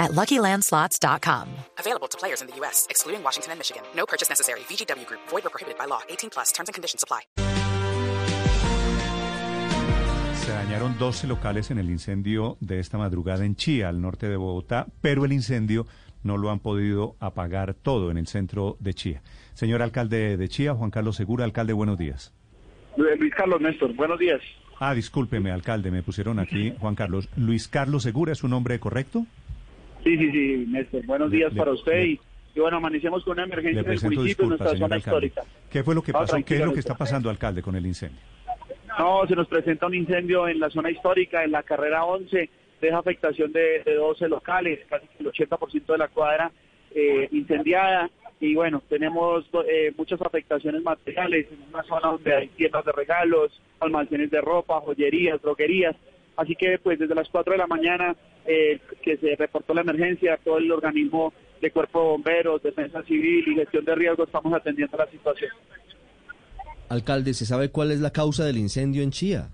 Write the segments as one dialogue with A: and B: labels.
A: at LuckyLandSlots.com.
B: Available to players in the U.S., excluding Washington and Michigan. No purchase necessary. VGW Group. Void or prohibited by law. 18 plus. Terms and conditions apply.
C: Se dañaron 12 locales en el incendio de esta madrugada en Chía, al norte de Bogotá, pero el incendio no lo han podido apagar todo en el centro de Chía. Señor alcalde de Chía, Juan Carlos Segura, alcalde, buenos días.
D: Luis Carlos Néstor, buenos días.
C: Ah, discúlpeme, alcalde, me pusieron aquí Juan Carlos. ¿Luis Carlos Segura es su nombre correcto?
D: Sí, sí, sí, Néstor. Buenos días
C: le-
D: para usted
C: le-
D: y, y bueno, amanecemos con una emergencia en el municipio, en nuestra zona
C: alcalde.
D: histórica.
C: ¿Qué fue lo que
D: No,
C: pasó? ¿Qué es lo que está pasando, alcalde, con el incendio?
D: No, se nos presenta un incendio en la zona histórica, en la carrera 11, deja afectación de, de 12 locales, casi el 80% de la cuadra eh, incendiada. Y bueno, tenemos eh, muchas afectaciones materiales en una zona donde hay tiendas de regalos, almacenes de ropa, joyerías, droguerías. Así que pues desde las 4 de la mañana eh, que se reportó la emergencia, todo el organismo de cuerpo de bomberos, defensa civil y gestión de riesgo estamos atendiendo la situación.
E: Alcalde, ¿se sabe cuál es la causa del incendio en Chía?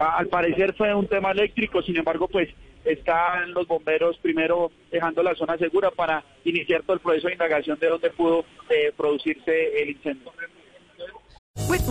D: Al parecer fue un tema eléctrico, sin embargo, pues están los bomberos primero dejando la zona segura para iniciar todo el proceso de indagación de dónde pudo eh, producirse el incendio.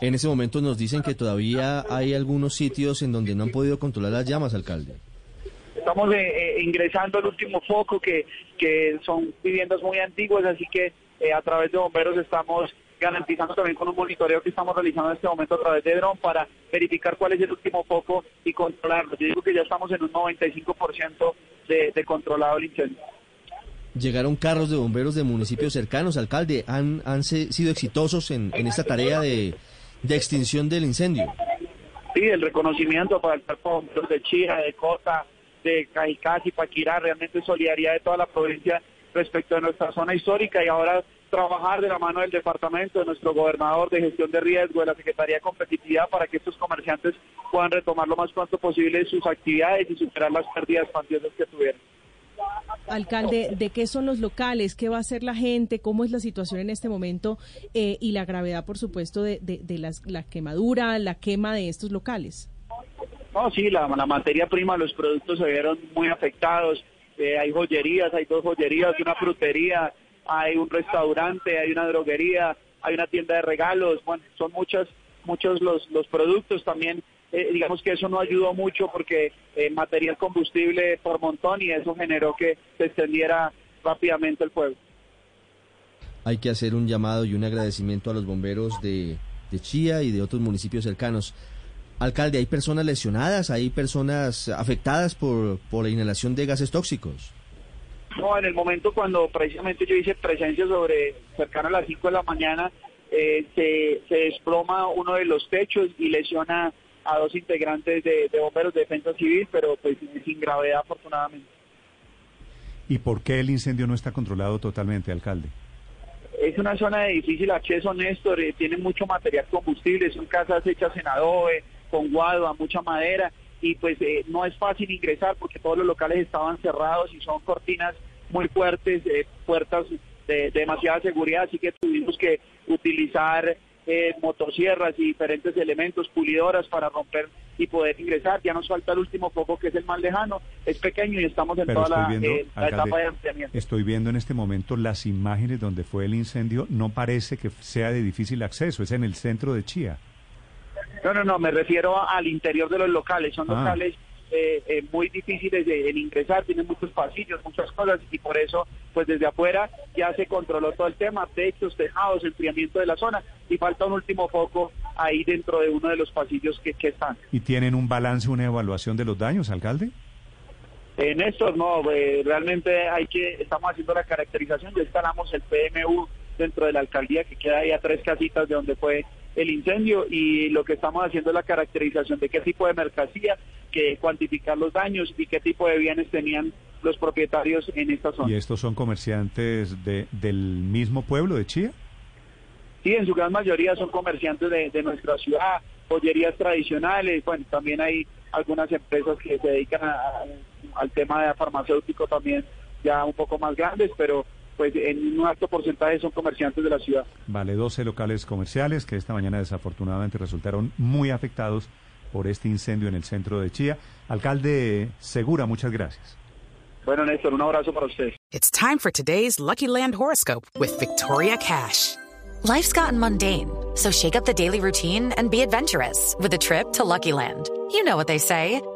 E: En ese momento nos dicen que todavía hay algunos sitios en donde no han podido controlar las llamas, alcalde.
D: Estamos eh, eh, ingresando al último foco, que, que son viviendas muy antiguas, así que eh, a través de bomberos estamos garantizando también con un monitoreo que estamos realizando en este momento a través de dron para verificar cuál es el último foco y controlarlo. Yo digo que ya estamos en un 95% de, de controlado el incendio.
E: Llegaron carros de bomberos de municipios cercanos, alcalde. ¿Han, han sido exitosos en, en esta tarea de, de extinción del incendio?
D: Sí, el reconocimiento para el cuerpo de Chía, de Cota, de Cajicás y Paquirá, realmente solidaridad de toda la provincia respecto a nuestra zona histórica y ahora trabajar de la mano del departamento, de nuestro gobernador de gestión de riesgo, de la Secretaría de Competitividad para que estos comerciantes puedan retomar lo más pronto posible sus actividades y superar las pérdidas cuantiosas que tuvieron.
F: Alcalde, ¿de qué son los locales? ¿Qué va a hacer la gente? ¿Cómo es la situación en este momento? Eh, y la gravedad, por supuesto, de, de, las, la quemadura, la quema de estos locales.
D: No, sí, la, la materia prima, los productos se vieron muy afectados. Eh, hay joyerías, hay dos joyerías, una frutería, hay un restaurante, hay una droguería, hay una tienda de regalos. Bueno, son muchos, muchos los, los productos también. Eh, digamos que eso no ayudó mucho porque eh, material combustible por montón y eso generó que se extendiera rápidamente el fuego.
E: Hay que hacer un llamado y un agradecimiento a los bomberos de, de Chía y de otros municipios cercanos. Alcalde, ¿hay personas lesionadas? ¿Hay personas afectadas por, por la inhalación de gases tóxicos?
D: No, en el momento cuando precisamente yo hice presencia sobre cercano a las 5 de la mañana, eh, se, se desploma uno de los techos y lesiona a dos integrantes de, de bomberos de defensa civil, pero pues sin gravedad afortunadamente.
C: ¿Y por qué el incendio no está controlado totalmente, alcalde?
D: Es una zona de difícil acceso, Néstor, eh, tiene mucho material combustible, son casas hechas en adobe, con guadua, mucha madera, y pues eh, no es fácil ingresar porque todos los locales estaban cerrados y son cortinas muy fuertes, eh, puertas de, de demasiada seguridad, así que tuvimos que utilizar eh, motosierras y diferentes elementos, pulidoras para romper y poder ingresar. Ya nos falta el último foco que es el más lejano, es pequeño y estamos en
C: Pero
D: toda
C: estoy
D: la,
C: viendo,
D: eh, la etapa de ampliamiento.
C: estoy viendo en este momento las imágenes donde fue el incendio. No parece que sea de difícil acceso, es en el centro de Chía.
D: No, no, no, me refiero al interior de los locales. Son
C: Ah.
D: locales eh, eh, muy difíciles de, ingresar, tienen muchos pasillos, muchas cosas y por eso pues desde afuera ya se controló todo el tema, techos, tejados, enfriamiento de la zona y falta un último foco ahí dentro de uno de los pasillos que, que están.
C: ¿Y tienen un balance, una evaluación de los daños, alcalde?
D: En estos no, eh, realmente hay que, estamos haciendo la caracterización, ya instalamos el PMU dentro de la alcaldía que queda ahí a tres casitas de donde fue el incendio y lo que estamos haciendo es la caracterización de qué tipo de mercancía, que cuantificar los daños y qué tipo de bienes tenían los propietarios en esta zona.
C: ¿Y estos son comerciantes de, del mismo pueblo de Chía?
D: Sí, en su gran mayoría son comerciantes de, de nuestra ciudad, joyerías tradicionales, bueno, también hay algunas empresas que se dedican al tema de farmacéutico también ya un poco más grandes, pero pues en un alto porcentaje son comerciantes de la ciudad.
C: Vale, 12 locales comerciales que esta mañana desafortunadamente resultaron muy afectados por este incendio en el centro de Chía. Alcalde Segura, muchas gracias.
D: Bueno, Néstor, un abrazo para usted.
B: It's time for today's Lucky Land horoscope with Victoria Cash.
A: Life's gotten mundane, so shake up the daily routine and be adventurous with a trip to Lucky Land. You know what they say.